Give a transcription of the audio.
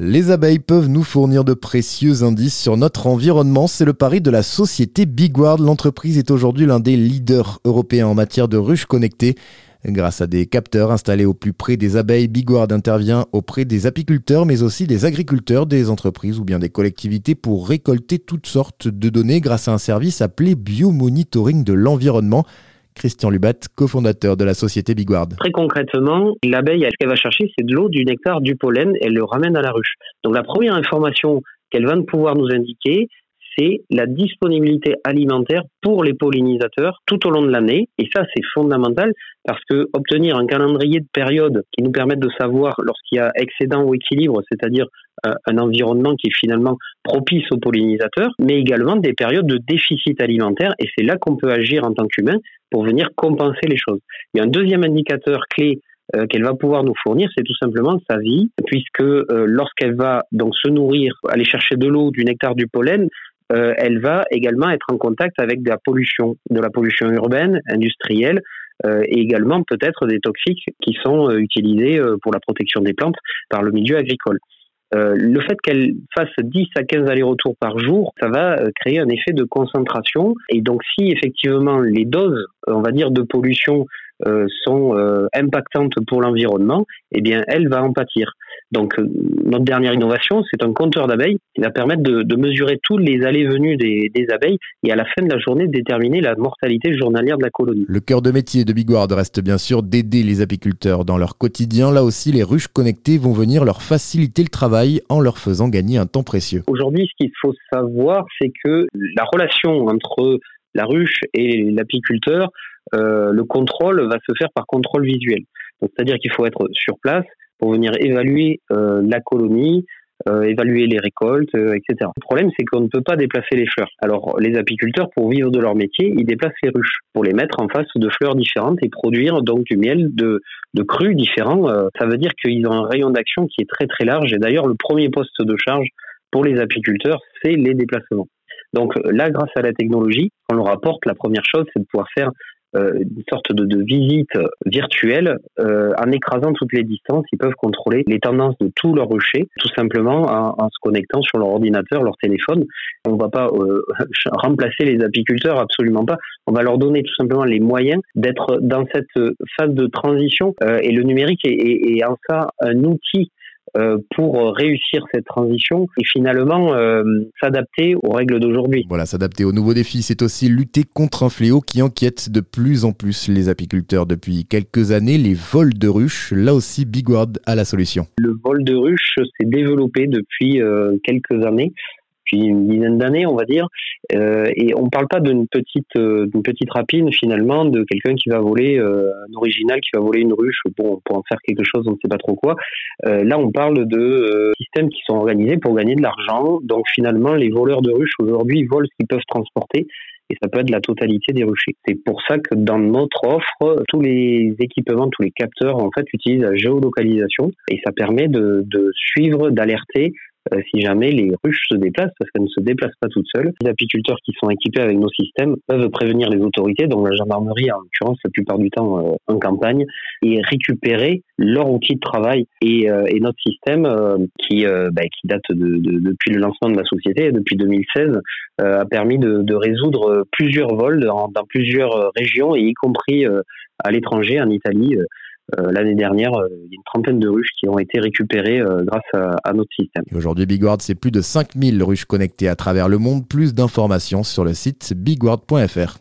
Les abeilles peuvent nous fournir de précieux indices sur notre environnement. C'est le pari de la société Bigward. L'entreprise est aujourd'hui l'un des leaders européens en matière de ruches connectées. Grâce à des capteurs installés au plus près des abeilles, Bigward intervient auprès des apiculteurs, mais aussi des agriculteurs, des entreprises ou bien des collectivités pour récolter toutes sortes de données grâce à un service appelé biomonitoring de l'environnement. Christian Lubat, cofondateur de la société Bigward. Très concrètement, l'abeille, ce qu'elle va chercher, c'est de l'eau, du nectar, du pollen, elle le ramène à la ruche. Donc la première information qu'elle va pouvoir nous indiquer, c'est la disponibilité alimentaire pour les pollinisateurs tout au long de l'année. Et ça, c'est fondamental parce que obtenir un calendrier de période qui nous permette de savoir lorsqu'il y a excédent ou équilibre, c'est-à-dire euh, un environnement qui est finalement propice aux pollinisateurs, mais également des périodes de déficit alimentaire. Et c'est là qu'on peut agir en tant qu'humain pour venir compenser les choses. Il y a un deuxième indicateur clé euh, qu'elle va pouvoir nous fournir, c'est tout simplement sa vie, puisque euh, lorsqu'elle va donc se nourrir, aller chercher de l'eau, du nectar, du pollen, euh, elle va également être en contact avec de la pollution, de la pollution urbaine, industrielle, euh, et également peut-être des toxiques qui sont euh, utilisés pour la protection des plantes par le milieu agricole. le fait qu'elle fasse 10 à 15 allers-retours par jour, ça va créer un effet de concentration. Et donc, si effectivement les doses, on va dire, de pollution sont impactantes pour l'environnement, eh bien, elle va en pâtir. Donc, euh, notre dernière innovation, c'est un compteur d'abeilles qui va permettre de, mesurer tous les allées-venues des, abeilles et à la fin de la journée déterminer la mortalité journalière de la colonie. Le cœur de métier de Bigward reste bien sûr d'aider les apiculteurs dans leur quotidien. Là aussi, les ruches connectées vont venir leur faciliter le travail en leur faisant gagner un temps précieux. Aujourd'hui, ce qu'il faut savoir, c'est que la relation entre la ruche et l'apiculteur, euh, le contrôle va se faire par contrôle visuel. C'est-à-dire qu'il faut être sur place, pour venir évaluer euh, la colonie, euh, évaluer les récoltes, euh, etc. Le problème, c'est qu'on ne peut pas déplacer les fleurs. Alors, les apiculteurs, pour vivre de leur métier, ils déplacent les ruches pour les mettre en face de fleurs différentes et produire donc du miel de, de différents. ça veut dire qu'ils ont un rayon d'action qui est très très large. Et d'ailleurs, le premier poste de charge pour les apiculteurs, c'est les déplacements. Donc là, grâce à la technologie, on leur apporte la première chose, c'est de pouvoir faire une sorte de, de visite virtuelle euh, en écrasant toutes les distances. Ils peuvent contrôler les tendances de tous leurs ruchers, tout simplement en, se connectant sur leur ordinateur, leur téléphone. On ne va pas euh, remplacer les apiculteurs, absolument pas. On va leur donner tout simplement les moyens d'être dans cette phase de transition. et le numérique est, est, est en ça un outil euh, pour réussir cette transition et finalement euh, s'adapter aux règles d'aujourd'hui. Voilà, s'adapter aux nouveaux défis, c'est aussi lutter contre un fléau qui inquiète de plus en plus les apiculteurs depuis quelques années, les vols de ruches. Là aussi, Bigward a la solution. Le vol de ruches s'est développé depuis euh, quelques années depuis une dizaine d'années, on va dire. Euh, et on ne parle pas d'une petite, euh, petite rapine finalement, de quelqu'un qui va voler euh, un original, qui va voler une ruche pour, pour en faire quelque chose, on ne sait pas trop quoi. là, on parle de systèmes qui sont organisés pour gagner de l'argent. Donc finalement, les voleurs de ruches aujourd'hui volent ce qu'ils peuvent transporter et ça peut être la totalité des ruchers. C'est pour ça que dans notre offre, tous les équipements, tous les capteurs en fait utilisent la géolocalisation et ça permet de, suivre, d'alerter si jamais les ruches se déplacent, parce qu'elles ne se déplacent pas toutes seules. Les apiculteurs qui sont équipés avec nos systèmes peuvent prévenir les autorités, donc la gendarmerie en l'occurrence la plupart du temps euh, en campagne, et récupérer leur outil de travail et, euh, notre système qui, bah, qui date de, de, depuis le lancement de la société, depuis 2016, a permis de, de, résoudre plusieurs vols dans, dans, plusieurs régions, et y compris à l'étranger, en Italie. Euh, l'année dernière, euh, il y a une trentaine de ruches qui ont été récupérées euh, grâce à, notre système. Aujourd'hui, Bigward, c'est plus de 5000 ruches connectées à travers le monde. Plus d'informations sur le site bigward.fr.